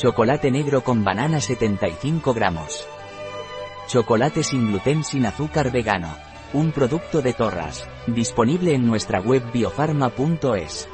Chocolate negro con banana 75 gramos. Chocolate sin gluten sin azúcar vegano. Un producto de Torras. Disponible en nuestra web biofarma.es.